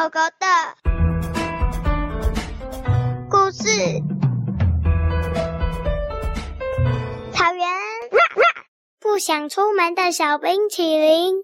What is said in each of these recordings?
狗狗的故事。草原，不想出门的小冰淇淋。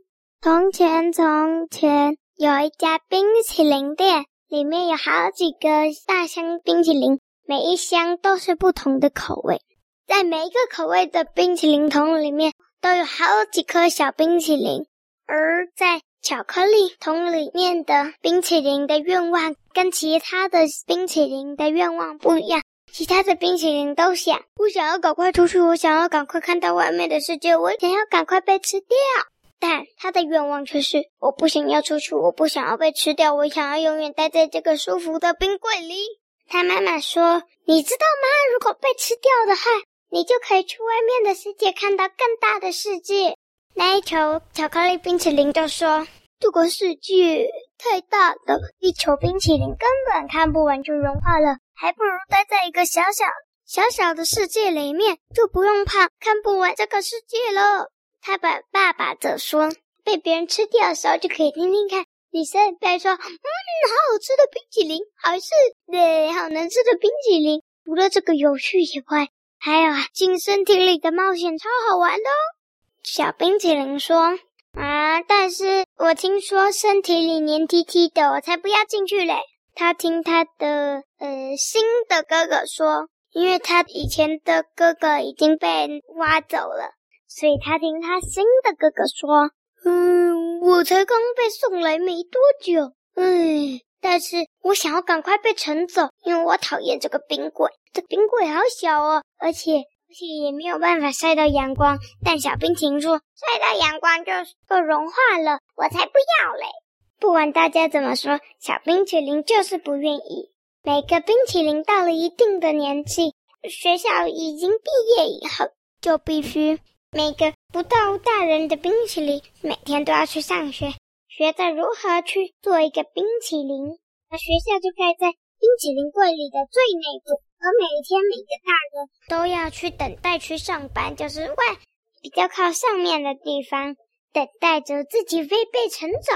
从前，从前有一家冰淇淋店，里面有好几个大箱冰淇淋，每一箱都是不同的口味。在每一个口味的冰淇淋桶里面，都有好几颗小冰淇淋。而在巧克力桶里面的冰淇淋的愿望，跟其他的冰淇淋的愿望不一样。其他的冰淇淋都想：我想要赶快出去，我想要赶快看到外面的世界，我想要赶快被吃掉。但他的愿望却是：我不想要出去，我不想要被吃掉，我想要永远待在这个舒服的冰柜里。他妈妈说：“你知道吗？如果被吃掉的话，你就可以去外面的世界，看到更大的世界。”那一球巧克力冰淇淋就说：“这个世界太大了，一球冰淇淋根本看不完就融化了，还不如待在一个小小小小的世界里面，就不用怕看不完这个世界了。”他把爸爸则说：“被别人吃掉的时候，就可以听听看女生在说，嗯，好好吃的冰淇淋，还是对，好难吃的冰淇淋。除了这个有趣以外，还有啊，进身体里的冒险超好玩的哦。”小冰淇淋说：“啊，但是我听说身体里黏 T T 的，我才不要进去嘞。”他听他的呃新的哥哥说，因为他以前的哥哥已经被挖走了。所以他听他新的哥哥说：“嗯，我才刚被送来没多久，哎，但是我想要赶快被盛走，因为我讨厌这个冰柜。这冰柜好小哦，而且而且也没有办法晒到阳光。但小冰淇淋说，晒到阳光就就融化了，我才不要嘞！不管大家怎么说，小冰淇淋就是不愿意。每个冰淇淋到了一定的年纪，学校已经毕业以后，就必须。”每个不到大人的冰淇淋，每天都要去上学，学着如何去做一个冰淇淋。而学校就开在冰淇淋柜里的最内部，而每天每个大人都要去等待去上班，就是外比较靠上面的地方，等待着自己会被盛走。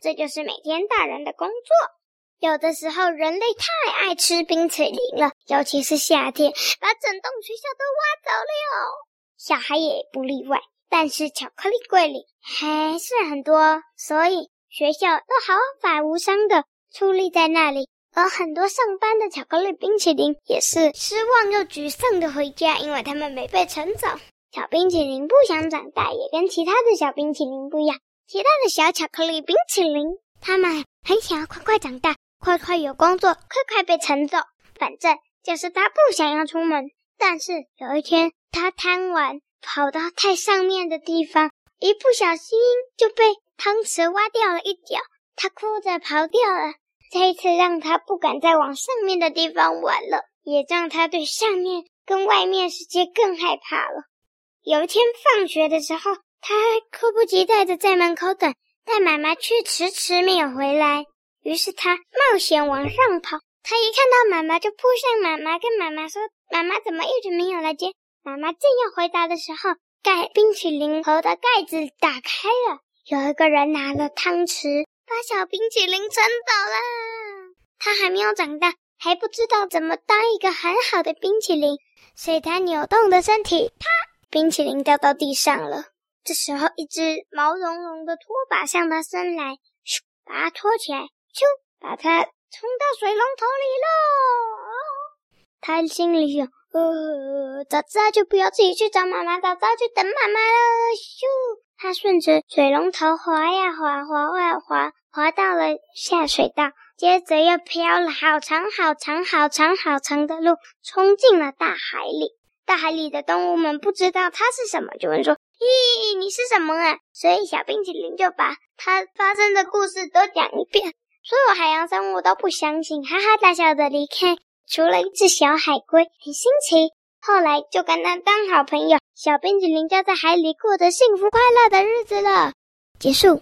这就是每天大人的工作。有的时候人类太爱吃冰淇淋了，尤其是夏天，把整栋学校都挖走了哟。小孩也不例外，但是巧克力柜里还是很多，所以学校都毫发无伤的矗立在那里。而很多上班的巧克力冰淇淋也是失望又沮丧的回家，因为他们没被盛走。小冰淇淋不想长大，也跟其他的小冰淇淋不一样。其他的小巧克力冰淇淋，他们很想要快快长大，快快有工作，快快被盛走。反正就是他不想要出门。但是有一天，他贪玩，跑到太上面的地方，一不小心就被汤匙挖掉了一角。他哭着跑掉了。这一次让他不敢再往上面的地方玩了，也让他对上面跟外面世界更害怕了。有一天放学的时候，他迫不及待的在门口等，但妈妈却迟迟没有回来。于是他冒险往上跑。他一看到妈妈，就扑向妈妈，跟妈妈说：“妈妈怎么一直没有来接？”妈妈正要回答的时候，盖冰淇淋盒的盖子打开了，有一个人拿了汤匙，把小冰淇淋盛走了。他还没有长大，还不知道怎么当一个很好的冰淇淋，所以他扭动的身体，啪，冰淇淋掉到地上了。这时候，一只毛茸茸的拖把向他伸来，咻，把它拖起来，咻，把它冲到水龙头里喽。他心里想。呃，早知道就不要自己去找妈妈，早知道就等妈妈了。咻，他顺着水龙头滑呀滑，滑呀滑，下水道，接着又漂了好长好长好长好长的路，冲进了大海里。大海里的动物们不知道它是什么，就问说：“咦，你是什么啊？”所以小冰淇淋就把它发生的故事都讲一遍，所有海洋生物都不相信，哈哈大笑的离开。除了一只小海龟很新奇，后来就跟他当好朋友。小冰淇淋就在海里过着幸福快乐的日子了。结束。